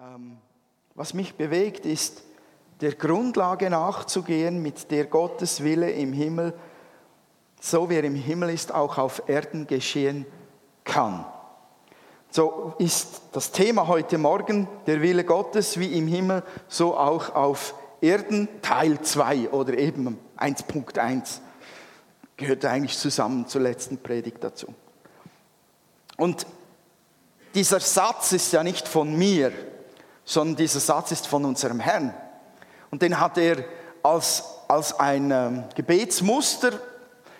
Ähm, was mich bewegt, ist der Grundlage nachzugehen, mit der Gottes Wille im Himmel, so wie er im Himmel ist, auch auf Erden geschehen kann. So ist das Thema heute Morgen der Wille Gottes wie im Himmel, so auch auf Erden, Teil 2 oder eben 1.1. Gehört eigentlich zusammen zur letzten Predigt dazu. Und dieser Satz ist ja nicht von mir, sondern dieser Satz ist von unserem Herrn. Und den hat er als, als ein ähm, Gebetsmuster,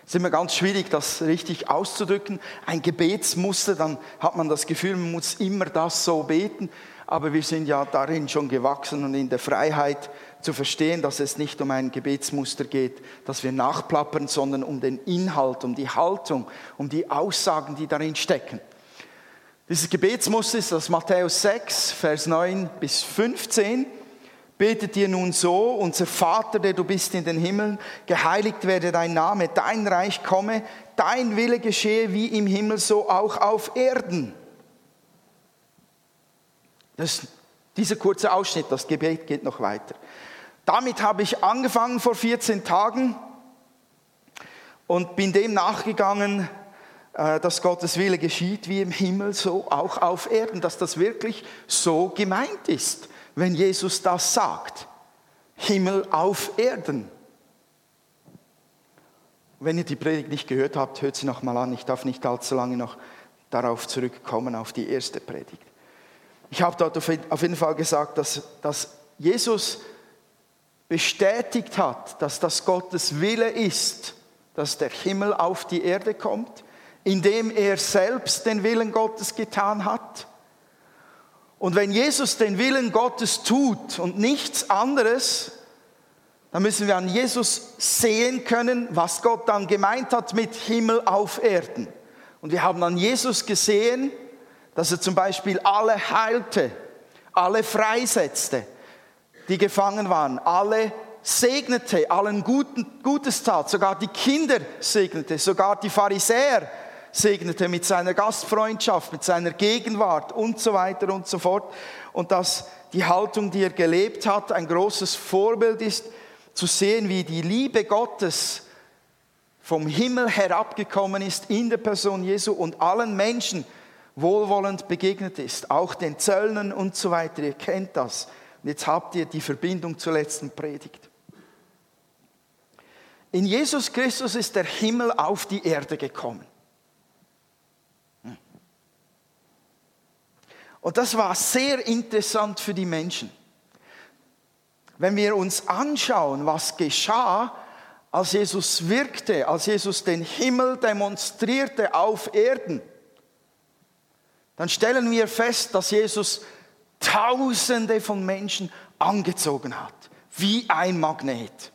ist immer ganz schwierig, das richtig auszudrücken, ein Gebetsmuster, dann hat man das Gefühl, man muss immer das so beten, aber wir sind ja darin schon gewachsen und in der Freiheit zu verstehen, dass es nicht um ein Gebetsmuster geht, das wir nachplappern, sondern um den Inhalt, um die Haltung, um die Aussagen, die darin stecken. Dieses Gebetsmuster ist aus Matthäus 6, Vers 9 bis 15. Betet ihr nun so, unser Vater, der du bist in den Himmeln, geheiligt werde dein Name, dein Reich komme, dein Wille geschehe wie im Himmel, so auch auf Erden. Das, dieser kurze Ausschnitt, das Gebet geht noch weiter. Damit habe ich angefangen vor 14 Tagen und bin dem nachgegangen, dass Gottes Wille geschieht wie im Himmel, so auch auf Erden, dass das wirklich so gemeint ist, wenn Jesus das sagt. Himmel auf Erden. Wenn ihr die Predigt nicht gehört habt, hört sie noch mal an. Ich darf nicht allzu lange noch darauf zurückkommen, auf die erste Predigt. Ich habe dort auf jeden Fall gesagt, dass, dass Jesus bestätigt hat, dass das Gottes Wille ist, dass der Himmel auf die Erde kommt indem er selbst den Willen Gottes getan hat. Und wenn Jesus den Willen Gottes tut und nichts anderes, dann müssen wir an Jesus sehen können, was Gott dann gemeint hat mit Himmel auf Erden. Und wir haben an Jesus gesehen, dass er zum Beispiel alle heilte, alle freisetzte, die gefangen waren, alle segnete, allen Guten, Gutes tat, sogar die Kinder segnete, sogar die Pharisäer segnete mit seiner Gastfreundschaft, mit seiner Gegenwart und so weiter und so fort. Und dass die Haltung, die er gelebt hat, ein großes Vorbild ist, zu sehen, wie die Liebe Gottes vom Himmel herabgekommen ist in der Person Jesu und allen Menschen wohlwollend begegnet ist, auch den Zöllnern und so weiter. Ihr kennt das. Und jetzt habt ihr die Verbindung zur letzten Predigt. In Jesus Christus ist der Himmel auf die Erde gekommen. Und das war sehr interessant für die Menschen. Wenn wir uns anschauen, was geschah, als Jesus wirkte, als Jesus den Himmel demonstrierte auf Erden, dann stellen wir fest, dass Jesus Tausende von Menschen angezogen hat, wie ein Magnet.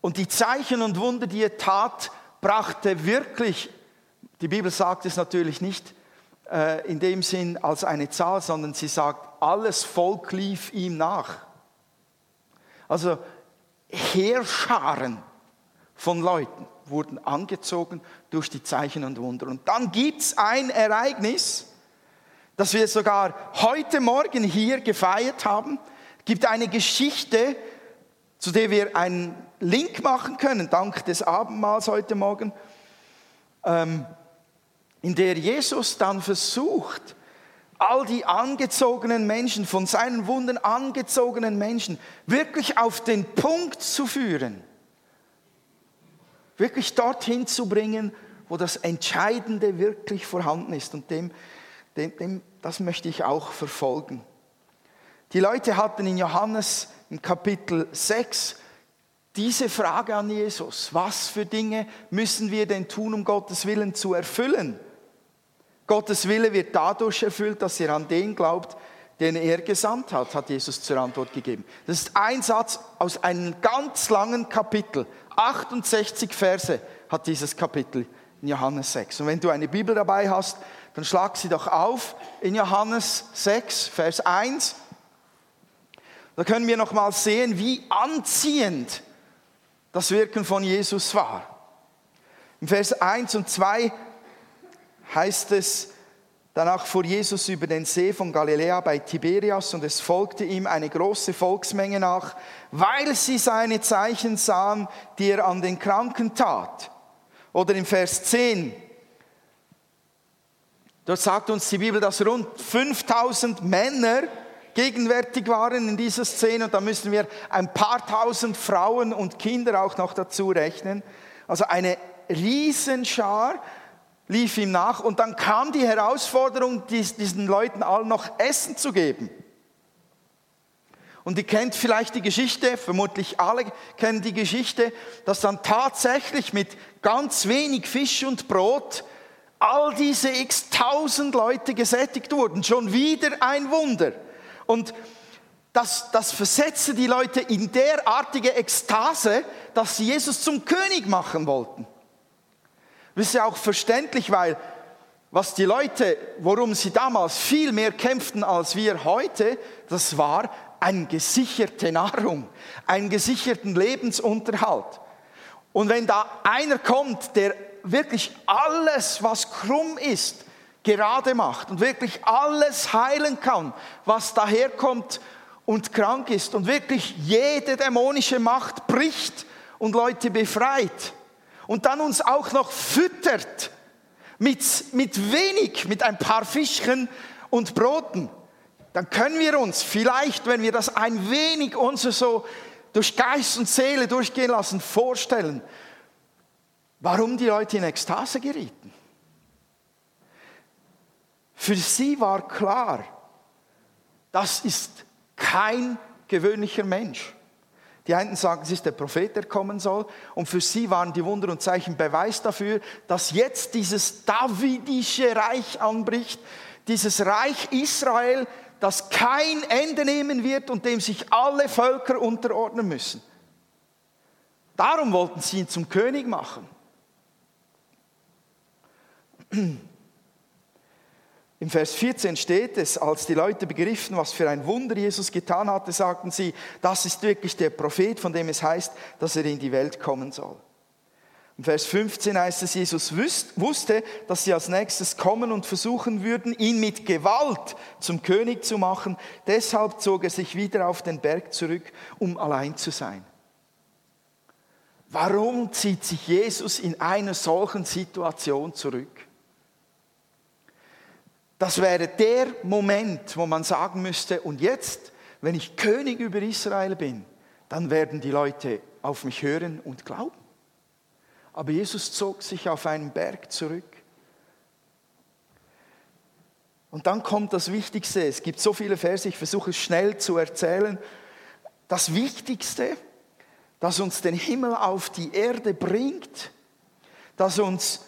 Und die Zeichen und Wunder, die er tat, brachte wirklich die Bibel sagt es natürlich nicht äh, in dem Sinn als eine Zahl, sondern sie sagt, alles Volk lief ihm nach. Also Heerscharen von Leuten wurden angezogen durch die Zeichen und Wunder. Und dann gibt es ein Ereignis, das wir sogar heute Morgen hier gefeiert haben. Es gibt eine Geschichte, zu der wir einen Link machen können, dank des Abendmahls heute Morgen. Ähm, in der Jesus dann versucht, all die angezogenen Menschen, von seinen Wunden angezogenen Menschen, wirklich auf den Punkt zu führen, wirklich dorthin zu bringen, wo das Entscheidende wirklich vorhanden ist. Und dem, dem, dem, das möchte ich auch verfolgen. Die Leute hatten in Johannes im Kapitel 6 diese Frage an Jesus, was für Dinge müssen wir denn tun, um Gottes Willen zu erfüllen? Gottes Wille wird dadurch erfüllt, dass ihr an den glaubt, den er gesandt hat, hat Jesus zur Antwort gegeben. Das ist ein Satz aus einem ganz langen Kapitel. 68 Verse hat dieses Kapitel in Johannes 6. Und wenn du eine Bibel dabei hast, dann schlag sie doch auf in Johannes 6, Vers 1. Da können wir noch mal sehen, wie anziehend das Wirken von Jesus war. Im Vers 1 und 2 heißt es, Danach fuhr Jesus über den See von Galiläa bei Tiberias und es folgte ihm eine große Volksmenge nach, weil sie seine Zeichen sahen, die er an den Kranken tat. Oder im Vers 10, dort sagt uns die Bibel, dass rund 5000 Männer gegenwärtig waren in dieser Szene und da müssen wir ein paar tausend Frauen und Kinder auch noch dazu rechnen. Also eine Riesenschar lief ihm nach und dann kam die Herausforderung, diesen Leuten allen noch Essen zu geben. Und ihr kennt vielleicht die Geschichte, vermutlich alle kennen die Geschichte, dass dann tatsächlich mit ganz wenig Fisch und Brot all diese x tausend Leute gesättigt wurden. Schon wieder ein Wunder. Und das, das versetzte die Leute in derartige Ekstase, dass sie Jesus zum König machen wollten. Das ist ja auch verständlich, weil was die Leute, worum sie damals viel mehr kämpften als wir heute, das war eine gesicherte Nahrung, einen gesicherten Lebensunterhalt. Und wenn da einer kommt, der wirklich alles, was krumm ist, gerade macht und wirklich alles heilen kann, was daherkommt und krank ist und wirklich jede dämonische Macht bricht und Leute befreit, und dann uns auch noch füttert mit, mit wenig, mit ein paar Fischchen und Broten, dann können wir uns vielleicht, wenn wir das ein wenig unser so durch Geist und Seele durchgehen lassen, vorstellen, warum die Leute in Ekstase gerieten. Für sie war klar, das ist kein gewöhnlicher Mensch. Die einen sagen, es ist der Prophet, der kommen soll. Und für sie waren die Wunder und Zeichen Beweis dafür, dass jetzt dieses davidische Reich anbricht, dieses Reich Israel, das kein Ende nehmen wird und dem sich alle Völker unterordnen müssen. Darum wollten sie ihn zum König machen. Im Vers 14 steht es, als die Leute begriffen, was für ein Wunder Jesus getan hatte, sagten sie, das ist wirklich der Prophet, von dem es heißt, dass er in die Welt kommen soll. Im Vers 15 heißt es, Jesus wusste, dass sie als nächstes kommen und versuchen würden, ihn mit Gewalt zum König zu machen. Deshalb zog er sich wieder auf den Berg zurück, um allein zu sein. Warum zieht sich Jesus in einer solchen Situation zurück? Das wäre der Moment, wo man sagen müsste, und jetzt, wenn ich König über Israel bin, dann werden die Leute auf mich hören und glauben. Aber Jesus zog sich auf einen Berg zurück. Und dann kommt das Wichtigste. Es gibt so viele Verse, ich versuche es schnell zu erzählen. Das Wichtigste, das uns den Himmel auf die Erde bringt, das uns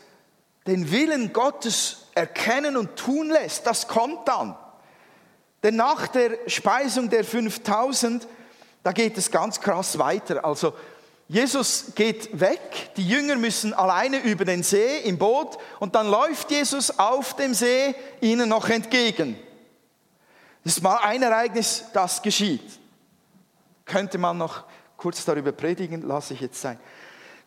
den Willen Gottes erkennen und tun lässt, das kommt dann. Denn nach der Speisung der 5000, da geht es ganz krass weiter. Also Jesus geht weg, die Jünger müssen alleine über den See im Boot und dann läuft Jesus auf dem See ihnen noch entgegen. Das ist mal ein Ereignis, das geschieht. Könnte man noch kurz darüber predigen, lasse ich jetzt sein.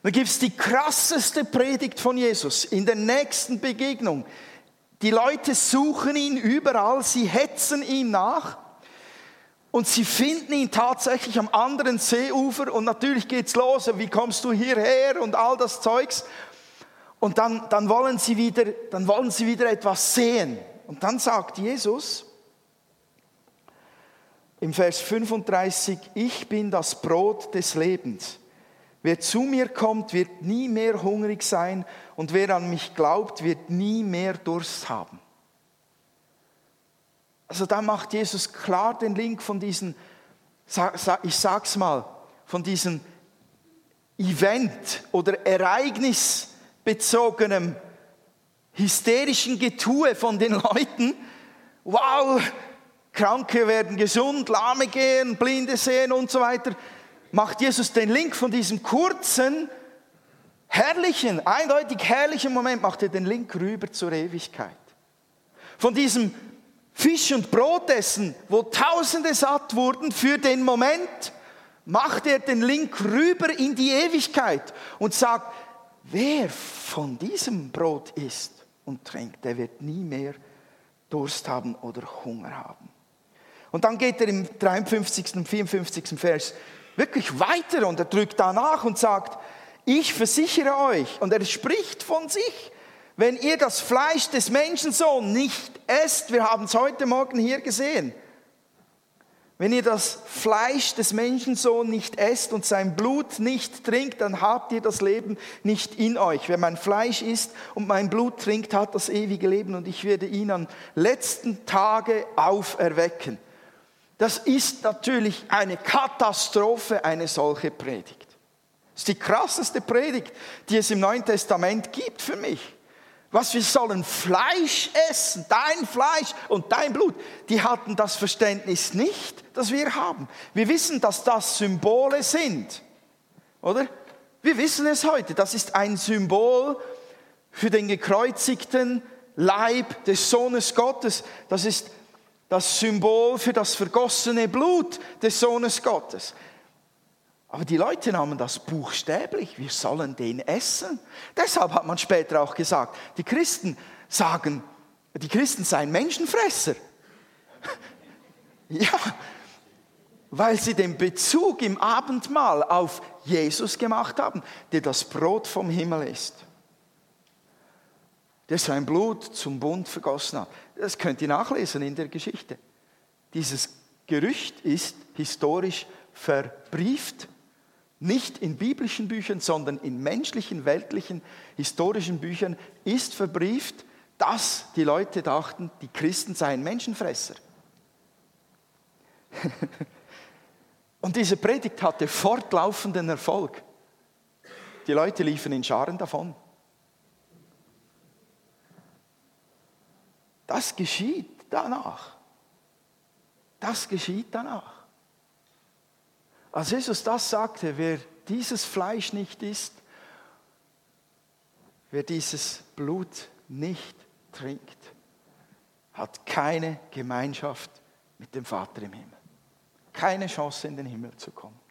Dann gibt es die krasseste Predigt von Jesus in der nächsten Begegnung. Die Leute suchen ihn überall, sie hetzen ihm nach und sie finden ihn tatsächlich am anderen Seeufer und natürlich geht's los, wie kommst du hierher und all das Zeugs. Und dann, dann, wollen sie wieder, dann wollen sie wieder etwas sehen. Und dann sagt Jesus im Vers 35, ich bin das Brot des Lebens. Wer zu mir kommt, wird nie mehr hungrig sein und wer an mich glaubt, wird nie mehr Durst haben. Also da macht Jesus klar den Link von diesen, ich sag's mal, von diesem Event oder ereignisbezogenem hysterischen Getue von den Leuten. Wow, Kranke werden gesund, Lahme gehen, Blinde sehen und so weiter macht Jesus den Link von diesem kurzen, herrlichen, eindeutig herrlichen Moment, macht er den Link rüber zur Ewigkeit. Von diesem Fisch- und Brotessen, wo Tausende satt wurden für den Moment, macht er den Link rüber in die Ewigkeit und sagt, wer von diesem Brot isst und trinkt, der wird nie mehr Durst haben oder Hunger haben. Und dann geht er im 53. und 54. Vers wirklich weiter und er drückt danach und sagt, ich versichere euch, und er spricht von sich, wenn ihr das Fleisch des Menschensohn nicht esst, wir haben es heute Morgen hier gesehen, wenn ihr das Fleisch des Menschensohn nicht esst und sein Blut nicht trinkt, dann habt ihr das Leben nicht in euch. Wer mein Fleisch isst und mein Blut trinkt, hat das ewige Leben und ich werde ihn am letzten Tage auferwecken. Das ist natürlich eine Katastrophe, eine solche Predigt. Das ist die krasseste Predigt, die es im Neuen Testament gibt für mich was wir sollen Fleisch essen, dein Fleisch und dein Blut. Die hatten das Verständnis nicht, das wir haben. Wir wissen, dass das Symbole sind, oder? Wir wissen es heute, das ist ein Symbol für den gekreuzigten Leib des Sohnes Gottes. Das ist das Symbol für das vergossene Blut des Sohnes Gottes. Aber die Leute nahmen das buchstäblich, wir sollen den essen. Deshalb hat man später auch gesagt, die Christen sagen, die Christen seien Menschenfresser. ja, weil sie den Bezug im Abendmahl auf Jesus gemacht haben, der das Brot vom Himmel ist. Der sein Blut zum Bund vergossen hat. Das könnt ihr nachlesen in der Geschichte. Dieses Gerücht ist historisch verbrieft nicht in biblischen Büchern, sondern in menschlichen, weltlichen, historischen Büchern ist verbrieft, dass die Leute dachten, die Christen seien Menschenfresser. Und diese Predigt hatte fortlaufenden Erfolg. Die Leute liefen in Scharen davon. Das geschieht danach. Das geschieht danach. Als Jesus das sagte, wer dieses Fleisch nicht isst, wer dieses Blut nicht trinkt, hat keine Gemeinschaft mit dem Vater im Himmel. Keine Chance in den Himmel zu kommen.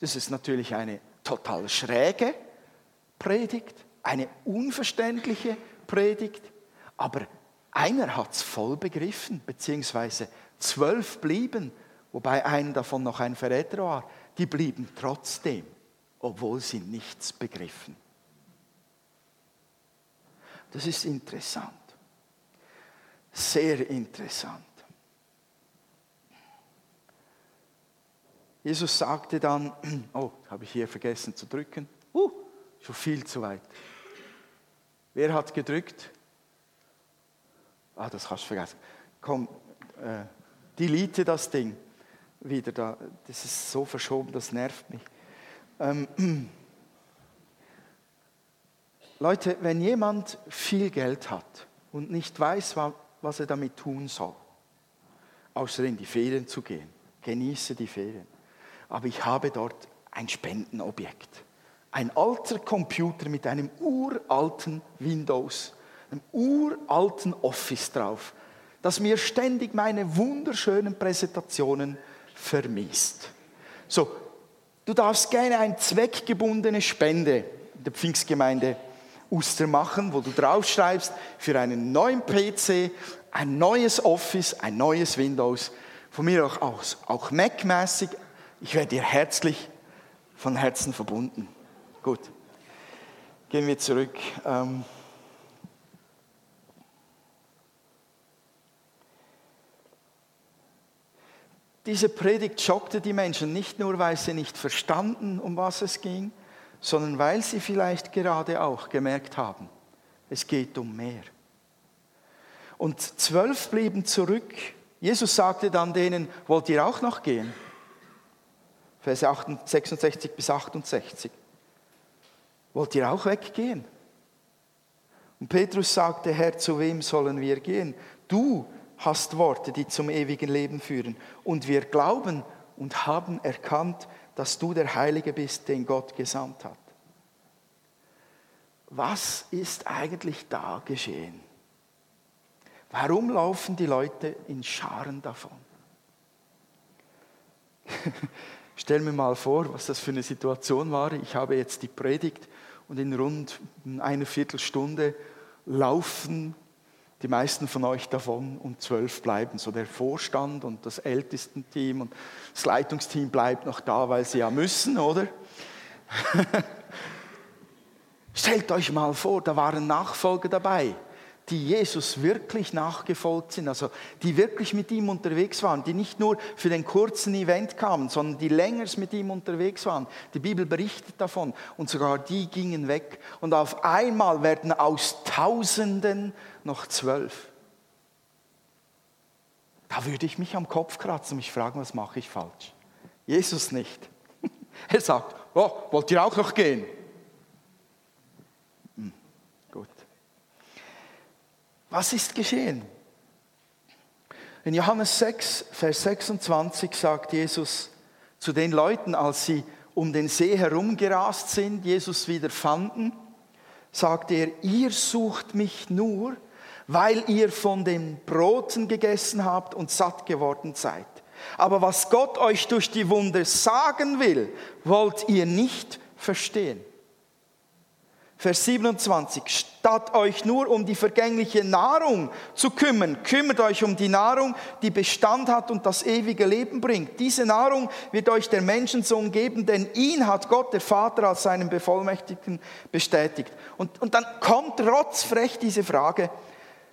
Das ist natürlich eine total schräge Predigt, eine unverständliche Predigt, aber einer hat es voll begriffen, beziehungsweise zwölf blieben wobei einer davon noch ein Verräter war, die blieben trotzdem, obwohl sie nichts begriffen. Das ist interessant. Sehr interessant. Jesus sagte dann, oh, habe ich hier vergessen zu drücken. Uh, schon viel zu weit. Wer hat gedrückt? Ah, das hast du vergessen. Komm, äh, delete das Ding wieder da. Das ist so verschoben, das nervt mich. Ähm, Leute, wenn jemand viel Geld hat und nicht weiß, was er damit tun soll, außer in die Ferien zu gehen, genieße die Ferien. Aber ich habe dort ein Spendenobjekt. Ein alter Computer mit einem uralten Windows, einem uralten Office drauf, das mir ständig meine wunderschönen Präsentationen vermisst. So, du darfst gerne eine zweckgebundene Spende in der Pfingstgemeinde Uster machen, wo du draufschreibst für einen neuen PC, ein neues Office, ein neues Windows, von mir auch aus, auch Mac-mäßig. Ich werde dir herzlich von Herzen verbunden. Gut, gehen wir zurück. Ähm Diese Predigt schockte die Menschen nicht nur, weil sie nicht verstanden, um was es ging, sondern weil sie vielleicht gerade auch gemerkt haben, es geht um mehr. Und zwölf blieben zurück. Jesus sagte dann denen, wollt ihr auch noch gehen? Verse 66 bis 68. Wollt ihr auch weggehen? Und Petrus sagte, Herr, zu wem sollen wir gehen? Du hast Worte, die zum ewigen Leben führen. Und wir glauben und haben erkannt, dass du der Heilige bist, den Gott gesandt hat. Was ist eigentlich da geschehen? Warum laufen die Leute in Scharen davon? Stell mir mal vor, was das für eine Situation war. Ich habe jetzt die Predigt und in rund einer Viertelstunde laufen Die meisten von euch davon und zwölf bleiben. So der Vorstand und das Ältestenteam und das Leitungsteam bleibt noch da, weil sie ja müssen, oder? Stellt euch mal vor, da waren Nachfolger dabei, die Jesus wirklich nachgefolgt sind, also die wirklich mit ihm unterwegs waren, die nicht nur für den kurzen Event kamen, sondern die länger mit ihm unterwegs waren. Die Bibel berichtet davon und sogar die gingen weg und auf einmal werden aus Tausenden noch zwölf. Da würde ich mich am Kopf kratzen und mich fragen, was mache ich falsch? Jesus nicht. Er sagt, oh, wollt ihr auch noch gehen? Hm, gut. Was ist geschehen? In Johannes 6, Vers 26 sagt Jesus zu den Leuten, als sie um den See herumgerast sind, Jesus wieder fanden, sagt er, ihr sucht mich nur, weil ihr von den Broten gegessen habt und satt geworden seid. Aber was Gott euch durch die Wunder sagen will, wollt ihr nicht verstehen. Vers 27, statt euch nur um die vergängliche Nahrung zu kümmern, kümmert euch um die Nahrung, die Bestand hat und das ewige Leben bringt. Diese Nahrung wird euch der Menschensohn geben, denn ihn hat Gott, der Vater, als seinen Bevollmächtigten bestätigt. Und, und dann kommt rotzfrech diese Frage,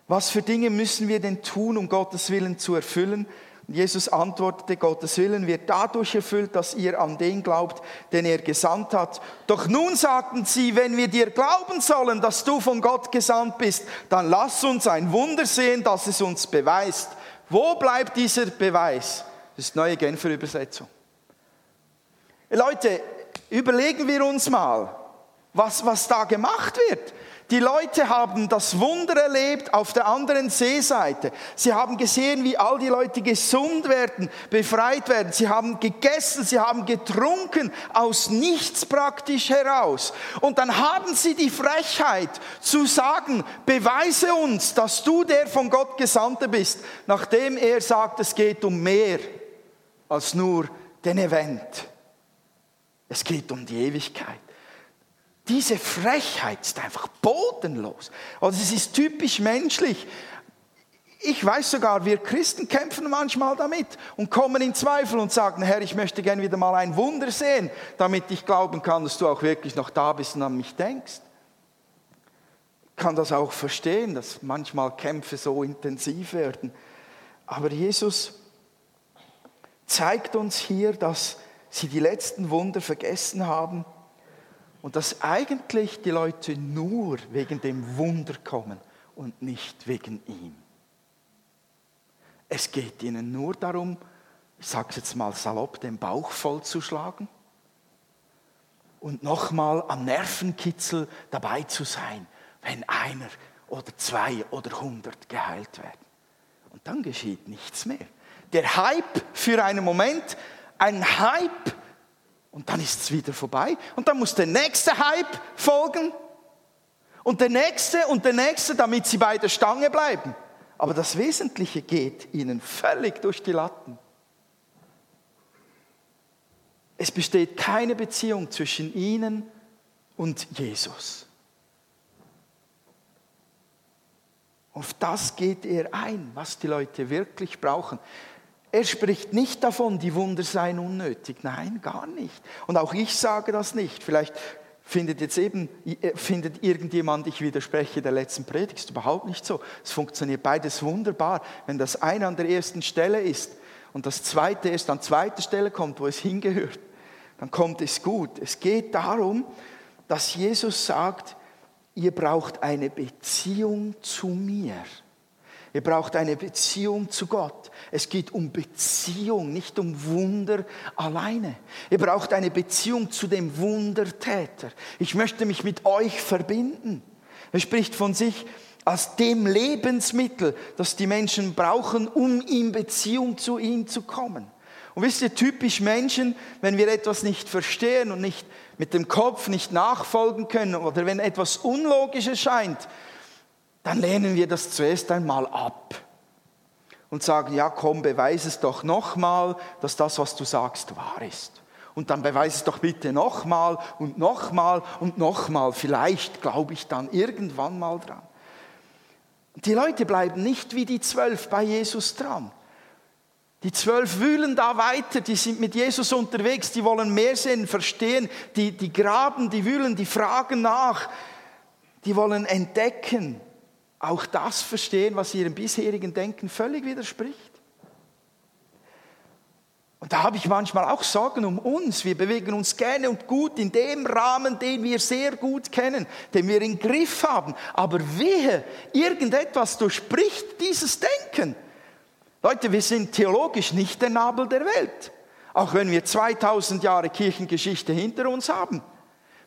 was für Dinge müssen wir denn tun, um Gottes Willen zu erfüllen? Jesus antwortete, Gottes Willen wird dadurch erfüllt, dass ihr an den glaubt, den er gesandt hat. Doch nun sagten sie, wenn wir dir glauben sollen, dass du von Gott gesandt bist, dann lass uns ein Wunder sehen, das es uns beweist. Wo bleibt dieser Beweis? Das ist neue Genfer Übersetzung. Leute, überlegen wir uns mal, was, was da gemacht wird. Die Leute haben das Wunder erlebt auf der anderen Seeseite. Sie haben gesehen, wie all die Leute gesund werden, befreit werden. Sie haben gegessen, sie haben getrunken, aus nichts praktisch heraus. Und dann haben sie die Frechheit zu sagen, beweise uns, dass du der von Gott Gesandte bist, nachdem er sagt, es geht um mehr als nur den Event. Es geht um die Ewigkeit. Diese Frechheit ist einfach bodenlos. Also es ist typisch menschlich. Ich weiß sogar, wir Christen kämpfen manchmal damit und kommen in Zweifel und sagen, Herr, ich möchte gerne wieder mal ein Wunder sehen, damit ich glauben kann, dass du auch wirklich noch da bist und an mich denkst. Ich kann das auch verstehen, dass manchmal Kämpfe so intensiv werden. Aber Jesus zeigt uns hier, dass sie die letzten Wunder vergessen haben und dass eigentlich die Leute nur wegen dem Wunder kommen und nicht wegen ihm. Es geht ihnen nur darum, ich sage es jetzt mal salopp, den Bauch vollzuschlagen und nochmal am Nervenkitzel dabei zu sein, wenn einer oder zwei oder hundert geheilt werden. Und dann geschieht nichts mehr. Der Hype für einen Moment, ein Hype und dann ist es wieder vorbei. Und dann muss der nächste Hype folgen. Und der nächste und der nächste, damit sie bei der Stange bleiben. Aber das Wesentliche geht ihnen völlig durch die Latten. Es besteht keine Beziehung zwischen ihnen und Jesus. Auf das geht er ein, was die Leute wirklich brauchen. Er spricht nicht davon, die Wunder seien unnötig. Nein, gar nicht. Und auch ich sage das nicht. Vielleicht findet jetzt eben, äh, findet irgendjemand, ich widerspreche der letzten Predigt. Ist überhaupt nicht so. Es funktioniert beides wunderbar. Wenn das eine an der ersten Stelle ist und das zweite erst an zweiter Stelle kommt, wo es hingehört, dann kommt es gut. Es geht darum, dass Jesus sagt, ihr braucht eine Beziehung zu mir. Ihr braucht eine Beziehung zu Gott. Es geht um Beziehung, nicht um Wunder alleine. Ihr braucht eine Beziehung zu dem Wundertäter. Ich möchte mich mit euch verbinden. Er spricht von sich als dem Lebensmittel, das die Menschen brauchen, um in Beziehung zu ihm zu kommen. Und wisst ihr, typisch Menschen, wenn wir etwas nicht verstehen und nicht mit dem Kopf nicht nachfolgen können oder wenn etwas unlogisch erscheint, dann lehnen wir das zuerst einmal ab und sagen, ja komm, beweise es doch nochmal, dass das, was du sagst, wahr ist. Und dann beweise es doch bitte nochmal und nochmal und nochmal. Vielleicht glaube ich dann irgendwann mal dran. Die Leute bleiben nicht wie die zwölf bei Jesus dran. Die zwölf wühlen da weiter, die sind mit Jesus unterwegs, die wollen mehr sehen, verstehen, die, die graben, die wühlen, die fragen nach, die wollen entdecken, auch das verstehen, was ihrem bisherigen Denken völlig widerspricht. Und da habe ich manchmal auch Sorgen um uns. Wir bewegen uns gerne und gut in dem Rahmen, den wir sehr gut kennen, den wir im Griff haben. Aber wehe, irgendetwas durchbricht dieses Denken. Leute, wir sind theologisch nicht der Nabel der Welt. Auch wenn wir 2000 Jahre Kirchengeschichte hinter uns haben.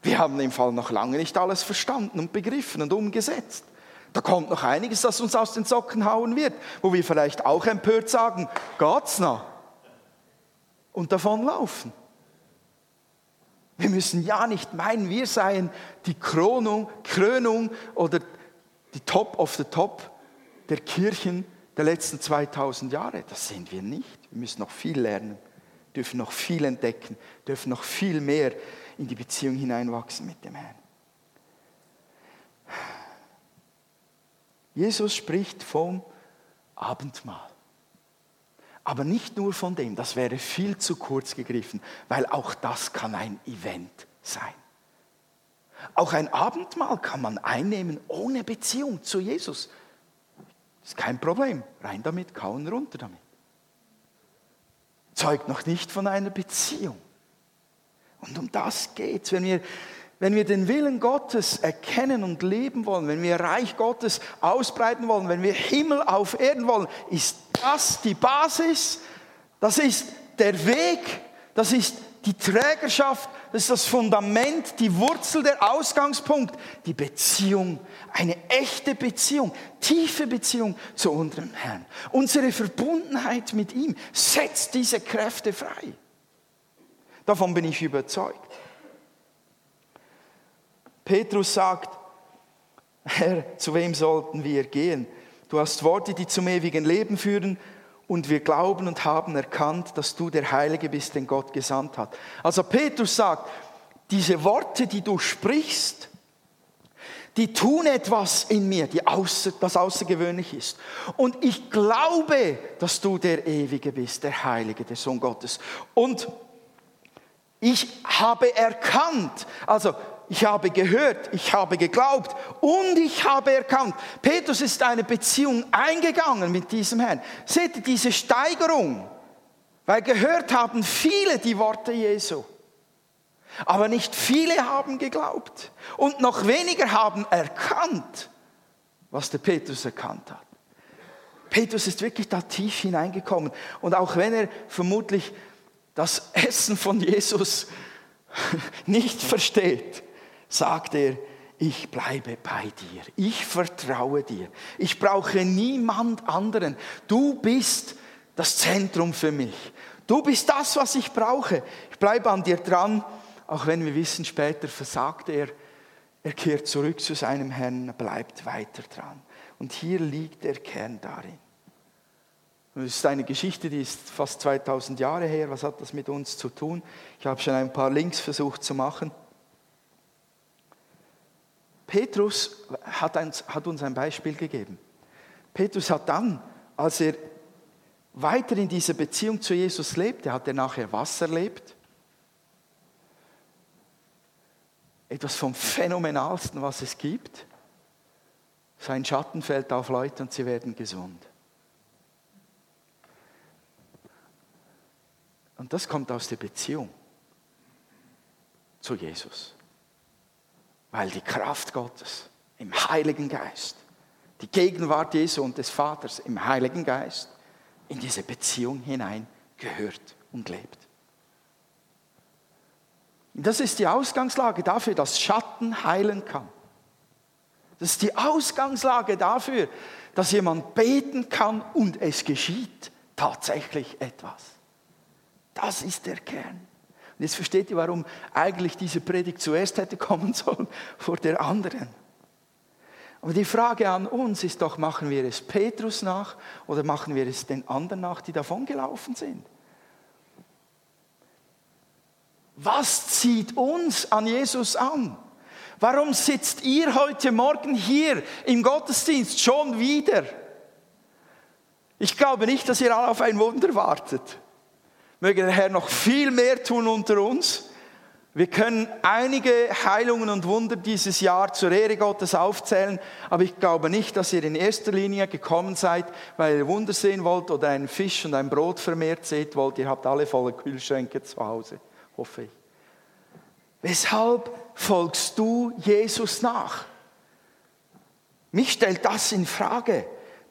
Wir haben im Fall noch lange nicht alles verstanden und begriffen und umgesetzt. Da kommt noch einiges, das uns aus den Socken hauen wird, wo wir vielleicht auch empört sagen, Gott's noch? Und davonlaufen. Wir müssen ja nicht meinen, wir seien die Krönung, Krönung oder die Top of the Top der Kirchen der letzten 2000 Jahre. Das sind wir nicht. Wir müssen noch viel lernen, dürfen noch viel entdecken, dürfen noch viel mehr in die Beziehung hineinwachsen mit dem Herrn. Jesus spricht vom Abendmahl. Aber nicht nur von dem, das wäre viel zu kurz gegriffen, weil auch das kann ein Event sein. Auch ein Abendmahl kann man einnehmen ohne Beziehung zu Jesus. Ist kein Problem. Rein damit, kauen runter damit. Zeugt noch nicht von einer Beziehung. Und um das geht's, wenn wir wenn wir den Willen Gottes erkennen und leben wollen, wenn wir Reich Gottes ausbreiten wollen, wenn wir Himmel auf Erden wollen, ist das die Basis, das ist der Weg, das ist die Trägerschaft, das ist das Fundament, die Wurzel, der Ausgangspunkt, die Beziehung, eine echte Beziehung, tiefe Beziehung zu unserem Herrn. Unsere Verbundenheit mit ihm setzt diese Kräfte frei. Davon bin ich überzeugt. Petrus sagt, Herr, zu wem sollten wir gehen? Du hast Worte, die zum ewigen Leben führen und wir glauben und haben erkannt, dass du der Heilige bist, den Gott gesandt hat. Also Petrus sagt, diese Worte, die du sprichst, die tun etwas in mir, die außer, das außergewöhnlich ist. Und ich glaube, dass du der Ewige bist, der Heilige, der Sohn Gottes. Und ich habe erkannt, also ich habe gehört, ich habe geglaubt und ich habe erkannt. Petrus ist eine Beziehung eingegangen mit diesem Herrn. Seht ihr diese Steigerung? Weil gehört haben viele die Worte Jesu. Aber nicht viele haben geglaubt. Und noch weniger haben erkannt, was der Petrus erkannt hat. Petrus ist wirklich da tief hineingekommen. Und auch wenn er vermutlich das Essen von Jesus nicht versteht, sagt er, ich bleibe bei dir, ich vertraue dir, ich brauche niemand anderen. Du bist das Zentrum für mich. Du bist das, was ich brauche. Ich bleibe an dir dran, auch wenn wir wissen, später versagt er. Er kehrt zurück zu seinem Herrn, bleibt weiter dran. Und hier liegt der Kern darin. Es ist eine Geschichte, die ist fast 2000 Jahre her. Was hat das mit uns zu tun? Ich habe schon ein paar Links versucht zu machen. Petrus hat uns, hat uns ein Beispiel gegeben. Petrus hat dann, als er weiter in dieser Beziehung zu Jesus lebte, hat er nachher was erlebt? Etwas vom Phänomenalsten, was es gibt. Sein Schatten fällt auf Leute und sie werden gesund. Und das kommt aus der Beziehung zu Jesus. Weil die Kraft Gottes im Heiligen Geist, die Gegenwart Jesu und des Vaters im Heiligen Geist in diese Beziehung hinein gehört und lebt. Das ist die Ausgangslage dafür, dass Schatten heilen kann. Das ist die Ausgangslage dafür, dass jemand beten kann und es geschieht tatsächlich etwas. Das ist der Kern. Und jetzt versteht ihr, warum eigentlich diese Predigt zuerst hätte kommen sollen vor der anderen. Aber die Frage an uns ist doch, machen wir es Petrus nach oder machen wir es den anderen nach, die davongelaufen sind? Was zieht uns an Jesus an? Warum sitzt ihr heute Morgen hier im Gottesdienst schon wieder? Ich glaube nicht, dass ihr alle auf ein Wunder wartet. Möge der Herr noch viel mehr tun unter uns. Wir können einige Heilungen und Wunder dieses Jahr zur Ehre Gottes aufzählen, aber ich glaube nicht, dass ihr in erster Linie gekommen seid, weil ihr Wunder sehen wollt oder einen Fisch und ein Brot vermehrt seht wollt. Ihr habt alle volle Kühlschränke zu Hause, hoffe ich. Weshalb folgst du Jesus nach? Mich stellt das in Frage,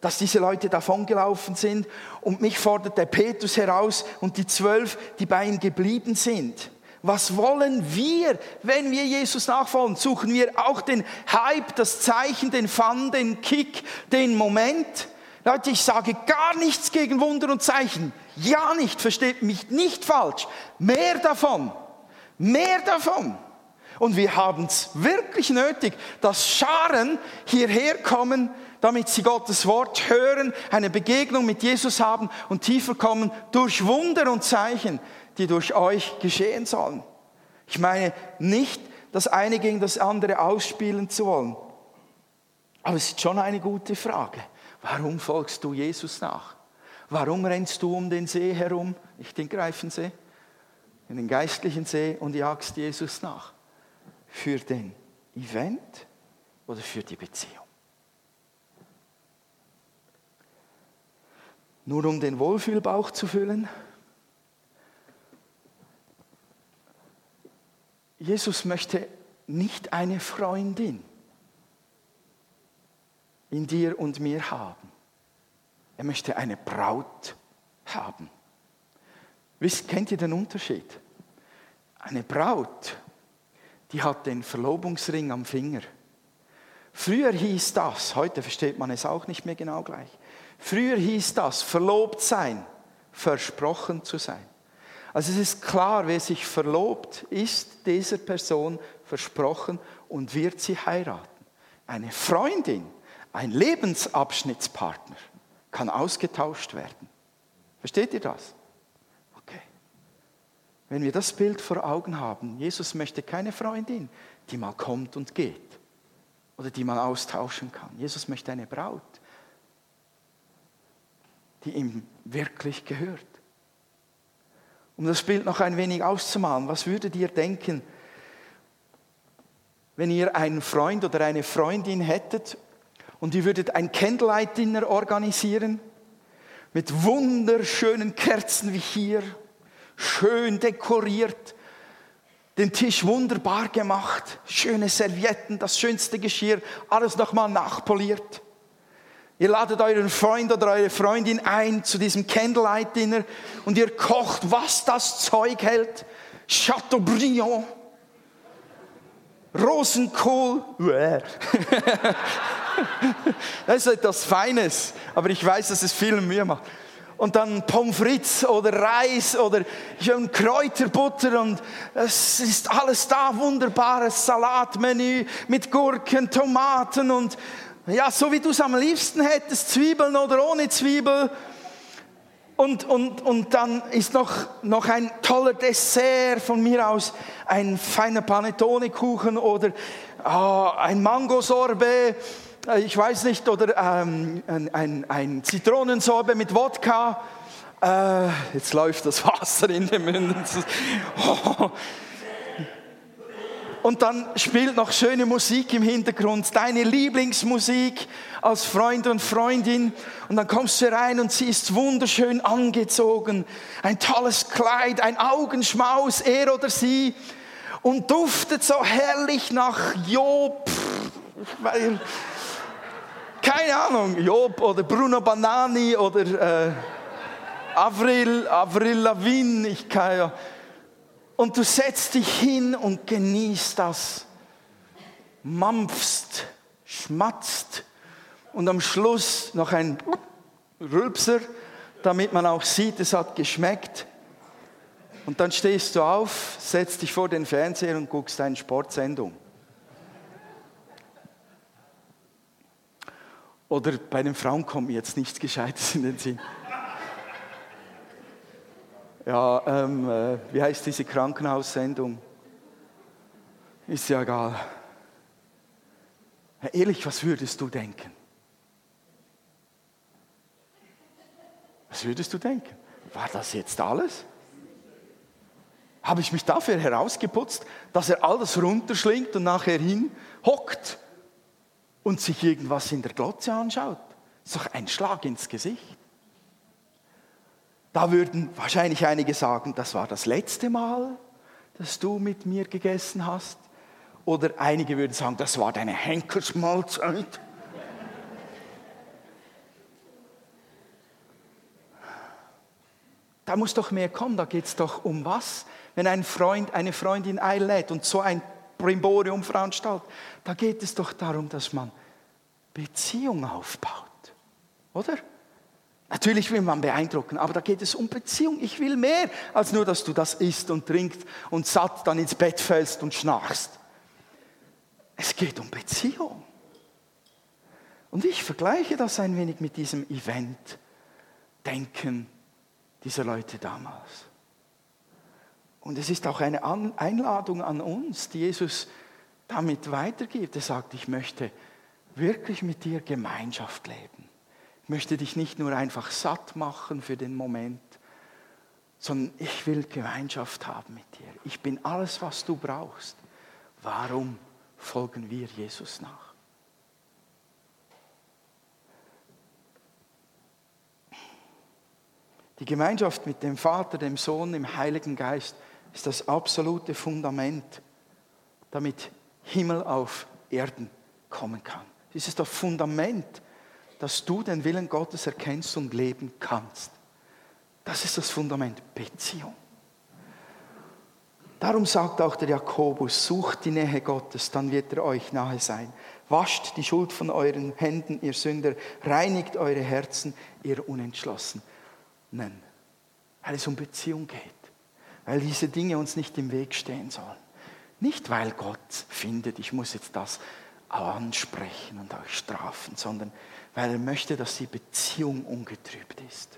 dass diese Leute davongelaufen sind und mich fordert der Petrus heraus und die zwölf, die bei ihm geblieben sind. Was wollen wir, wenn wir Jesus nachfolgen? Suchen wir auch den Hype, das Zeichen, den Fun, den Kick, den Moment? Leute, ich sage gar nichts gegen Wunder und Zeichen. Ja nicht, versteht mich nicht falsch. Mehr davon. Mehr davon. Und wir haben es wirklich nötig, dass Scharen hierher kommen, damit sie Gottes Wort hören, eine Begegnung mit Jesus haben und tiefer kommen durch Wunder und Zeichen die durch euch geschehen sollen. Ich meine nicht, das eine gegen das andere ausspielen zu wollen. Aber es ist schon eine gute Frage. Warum folgst du Jesus nach? Warum rennst du um den See herum, nicht den Greifensee, in den geistlichen See und jagst Jesus nach? Für den Event oder für die Beziehung? Nur um den Wohlfühlbauch zu füllen? Jesus möchte nicht eine Freundin in dir und mir haben. Er möchte eine Braut haben. Wisst, kennt ihr den Unterschied? Eine Braut, die hat den Verlobungsring am Finger. Früher hieß das, heute versteht man es auch nicht mehr genau gleich. Früher hieß das, verlobt sein, versprochen zu sein. Also es ist klar, wer sich verlobt, ist dieser Person versprochen und wird sie heiraten. Eine Freundin, ein Lebensabschnittspartner kann ausgetauscht werden. Versteht ihr das? Okay. Wenn wir das Bild vor Augen haben, Jesus möchte keine Freundin, die mal kommt und geht oder die man austauschen kann. Jesus möchte eine Braut, die ihm wirklich gehört. Um das Bild noch ein wenig auszumalen, was würdet ihr denken, wenn ihr einen Freund oder eine Freundin hättet und ihr würdet ein Candlelight-Dinner organisieren mit wunderschönen Kerzen wie hier, schön dekoriert, den Tisch wunderbar gemacht, schöne Servietten, das schönste Geschirr, alles nochmal nachpoliert. Ihr ladet euren Freund oder eure Freundin ein zu diesem Candlelight-Dinner und ihr kocht, was das Zeug hält. Chateaubriand, Rosenkohl. das ist etwas Feines, aber ich weiß, dass es viel Mühe macht. Und dann Pommes frites oder Reis oder Kräuterbutter und es ist alles da, wunderbares Salatmenü mit Gurken, Tomaten und ja, so wie du es am liebsten hättest, Zwiebeln oder ohne Zwiebel. Und, und, und dann ist noch, noch ein toller Dessert von mir aus, ein feiner Panettone-Kuchen oder oh, ein Mangosorbe, äh, ich weiß nicht, oder ähm, ein, ein, ein Zitronensorbe mit Wodka. Äh, jetzt läuft das Wasser in den Münden. Oh, und dann spielt noch schöne Musik im Hintergrund, deine Lieblingsmusik als Freund und Freundin. Und dann kommst du rein und sie ist wunderschön angezogen, ein tolles Kleid, ein Augenschmaus, er oder sie, und duftet so herrlich nach Job. Keine Ahnung, Job oder Bruno Banani oder äh, Avril, Avril Lavigne, ich kann ja und du setzt dich hin und genießt das, mampfst, schmatzt und am Schluss noch ein Rülpser, damit man auch sieht, es hat geschmeckt. Und dann stehst du auf, setzt dich vor den Fernseher und guckst eine Sportsendung. Oder bei den Frauen kommt mir jetzt nichts Gescheites in den Sinn. Ja, ähm, äh, wie heißt diese Krankenhaussendung? Ist ja egal. Ja, ehrlich, was würdest du denken? Was würdest du denken? War das jetzt alles? Habe ich mich dafür herausgeputzt, dass er alles runterschlingt und nachher hin hockt und sich irgendwas in der Glotze anschaut? Das ist doch ein Schlag ins Gesicht. Da würden wahrscheinlich einige sagen, das war das letzte Mal, dass du mit mir gegessen hast. Oder einige würden sagen, das war deine Henkersmahlzeit. Da muss doch mehr kommen, da geht es doch um was? Wenn ein Freund eine Freundin einlädt und so ein Brimborium veranstaltet, da geht es doch darum, dass man Beziehung aufbaut, oder? Natürlich will man beeindrucken, aber da geht es um Beziehung. Ich will mehr als nur, dass du das isst und trinkst und satt dann ins Bett fällst und schnarchst. Es geht um Beziehung. Und ich vergleiche das ein wenig mit diesem Event-Denken dieser Leute damals. Und es ist auch eine Einladung an uns, die Jesus damit weitergibt. Er sagt, ich möchte wirklich mit dir Gemeinschaft leben. Ich möchte dich nicht nur einfach satt machen für den Moment, sondern ich will Gemeinschaft haben mit dir. Ich bin alles, was du brauchst. Warum folgen wir Jesus nach? Die Gemeinschaft mit dem Vater, dem Sohn, dem Heiligen Geist ist das absolute Fundament, damit Himmel auf Erden kommen kann. Es ist das Fundament, dass du den Willen Gottes erkennst und leben kannst. Das ist das Fundament Beziehung. Darum sagt auch der Jakobus, sucht die Nähe Gottes, dann wird er euch nahe sein. Wascht die Schuld von euren Händen, ihr Sünder, reinigt eure Herzen, ihr Unentschlossen nennen. Weil es um Beziehung geht. Weil diese Dinge uns nicht im Weg stehen sollen. Nicht, weil Gott findet, ich muss jetzt das ansprechen und euch strafen, sondern weil er möchte, dass die Beziehung ungetrübt ist.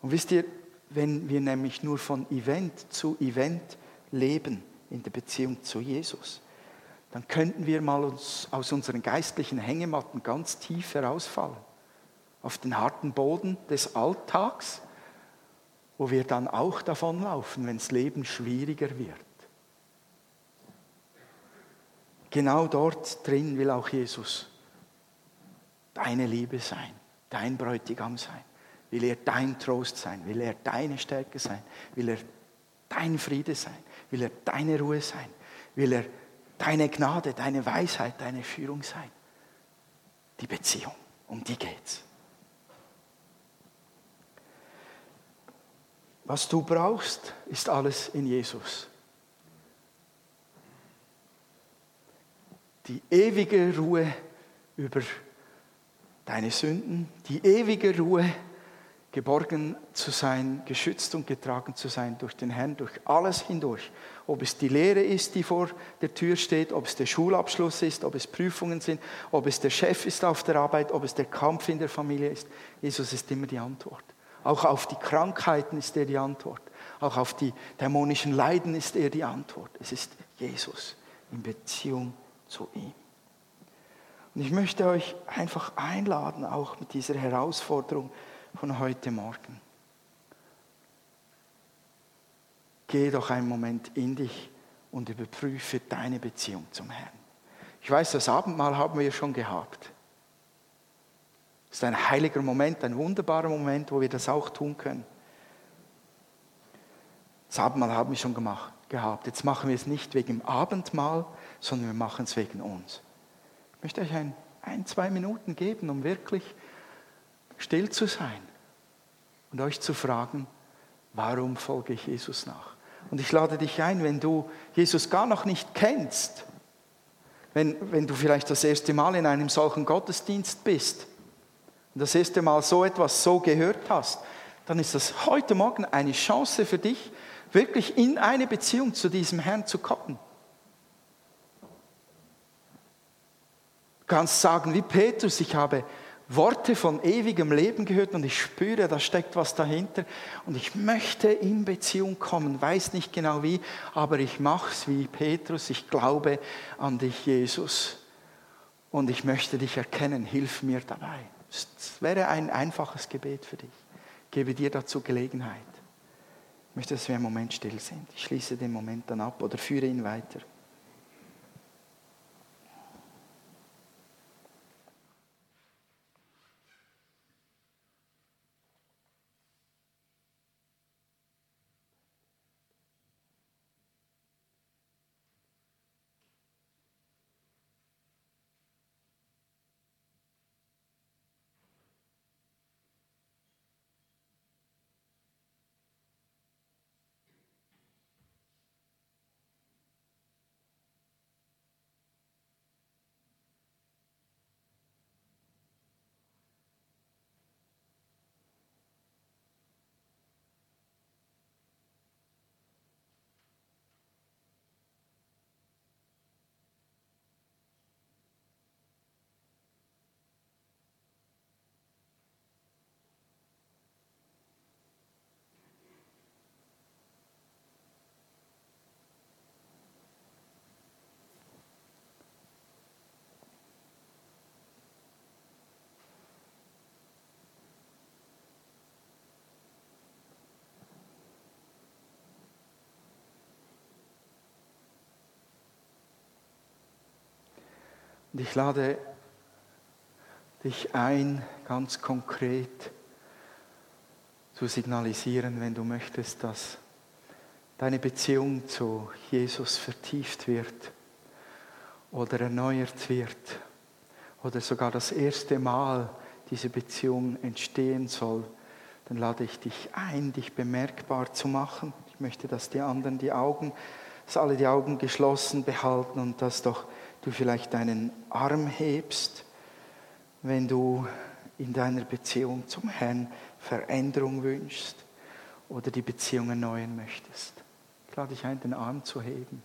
Und wisst ihr, wenn wir nämlich nur von Event zu Event leben in der Beziehung zu Jesus, dann könnten wir mal uns aus unseren geistlichen Hängematten ganz tief herausfallen auf den harten Boden des Alltags, wo wir dann auch davonlaufen, wenn das Leben schwieriger wird. Genau dort drin will auch Jesus deine Liebe sein, dein Bräutigam sein. Will er dein Trost sein, will er deine Stärke sein, will er dein Friede sein, will er deine Ruhe sein, will er deine Gnade, deine Weisheit, deine Führung sein. Die Beziehung, um die geht's. Was du brauchst, ist alles in Jesus. Die ewige Ruhe über deine Sünden, die ewige Ruhe, geborgen zu sein, geschützt und getragen zu sein durch den Herrn, durch alles hindurch. Ob es die Lehre ist, die vor der Tür steht, ob es der Schulabschluss ist, ob es Prüfungen sind, ob es der Chef ist auf der Arbeit, ob es der Kampf in der Familie ist. Jesus ist immer die Antwort. Auch auf die Krankheiten ist er die Antwort. Auch auf die dämonischen Leiden ist er die Antwort. Es ist Jesus in Beziehung zu ihm. Und ich möchte euch einfach einladen, auch mit dieser Herausforderung von heute Morgen. Geh doch einen Moment in dich und überprüfe deine Beziehung zum Herrn. Ich weiß, das Abendmahl haben wir schon gehabt. Es ist ein heiliger Moment, ein wunderbarer Moment, wo wir das auch tun können. Das Abendmahl haben wir schon gemacht, gehabt. Jetzt machen wir es nicht wegen dem Abendmahl, sondern wir machen es wegen uns. Ich möchte euch ein, ein, zwei Minuten geben, um wirklich still zu sein und euch zu fragen, warum folge ich Jesus nach? Und ich lade dich ein, wenn du Jesus gar noch nicht kennst, wenn, wenn du vielleicht das erste Mal in einem solchen Gottesdienst bist, und das erste Mal so etwas so gehört hast, dann ist das heute Morgen eine Chance für dich, wirklich in eine Beziehung zu diesem Herrn zu kommen. Kannst sagen, wie Petrus, ich habe Worte von ewigem Leben gehört und ich spüre, da steckt was dahinter und ich möchte in Beziehung kommen, weiß nicht genau wie, aber ich mache es wie Petrus, ich glaube an dich, Jesus. und ich möchte dich erkennen, hilf mir dabei. Es wäre ein einfaches Gebet für dich. Ich gebe dir dazu Gelegenheit. Ich möchte, dass wir einen Moment still sind. Ich schließe den Moment dann ab oder führe ihn weiter. Und ich lade dich ein, ganz konkret zu signalisieren, wenn du möchtest, dass deine Beziehung zu Jesus vertieft wird oder erneuert wird oder sogar das erste Mal diese Beziehung entstehen soll, dann lade ich dich ein, dich bemerkbar zu machen. Ich möchte, dass die anderen die Augen, dass alle die Augen geschlossen behalten und dass doch du vielleicht deinen Arm hebst, wenn du in deiner Beziehung zum Herrn Veränderung wünschst oder die Beziehung erneuern möchtest. Ich lade dich ein, den Arm zu heben.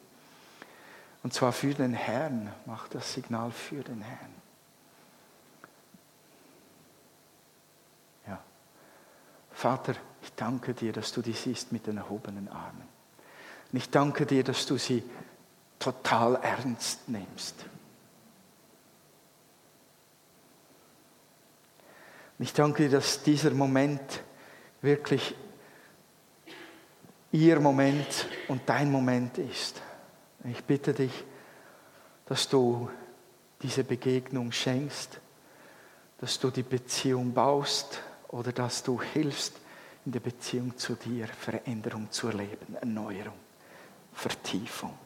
Und zwar für den Herrn. Mach das Signal für den Herrn. Ja. Vater, ich danke dir, dass du die siehst mit den erhobenen Armen. Und ich danke dir, dass du sie total ernst nimmst. Ich danke dir, dass dieser Moment wirklich ihr Moment und dein Moment ist. Ich bitte dich, dass du diese Begegnung schenkst, dass du die Beziehung baust oder dass du hilfst, in der Beziehung zu dir Veränderung zu erleben, Erneuerung, Vertiefung.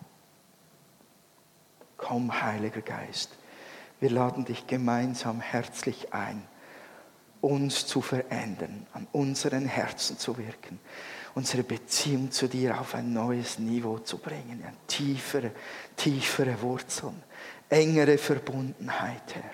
Komm, Heiliger Geist, wir laden dich gemeinsam herzlich ein, uns zu verändern, an unseren Herzen zu wirken, unsere Beziehung zu dir auf ein neues Niveau zu bringen, an tiefere, tiefere Wurzeln, engere Verbundenheit, Herr.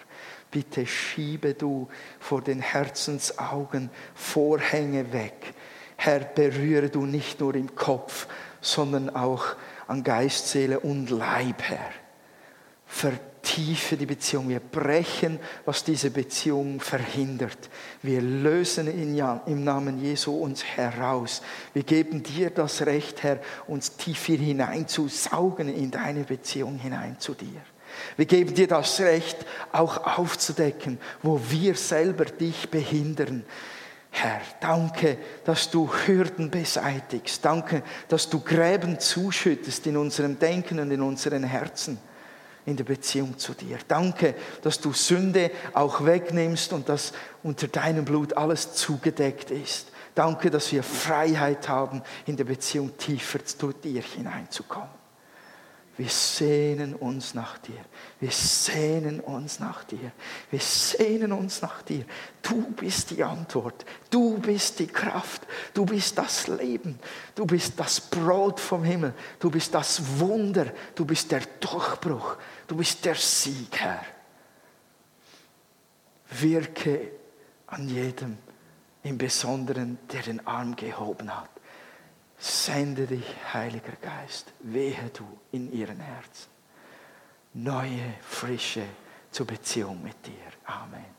Bitte schiebe du vor den Herzensaugen Vorhänge weg. Herr, berühre du nicht nur im Kopf, sondern auch an Geist, Seele und Leib, Herr vertiefe die Beziehung. Wir brechen, was diese Beziehung verhindert. Wir lösen im Namen Jesu uns heraus. Wir geben dir das Recht, Herr, uns tiefer hineinzusaugen in deine Beziehung hinein zu dir. Wir geben dir das Recht, auch aufzudecken, wo wir selber dich behindern. Herr, danke, dass du Hürden beseitigst. Danke, dass du Gräben zuschüttest in unserem Denken und in unseren Herzen in der Beziehung zu dir. Danke, dass du Sünde auch wegnimmst und dass unter deinem Blut alles zugedeckt ist. Danke, dass wir Freiheit haben, in der Beziehung tiefer zu dir hineinzukommen. Wir sehnen uns nach dir. Wir sehnen uns nach dir. Wir sehnen uns nach dir. Du bist die Antwort. Du bist die Kraft. Du bist das Leben. Du bist das Brot vom Himmel. Du bist das Wunder. Du bist der Durchbruch. Du bist der Sieg, Herr. Wirke an jedem, im Besonderen, der den Arm gehoben hat. Sende dich, Heiliger Geist, wehe du in ihren Herzen. Neue, frische zur Beziehung mit dir. Amen.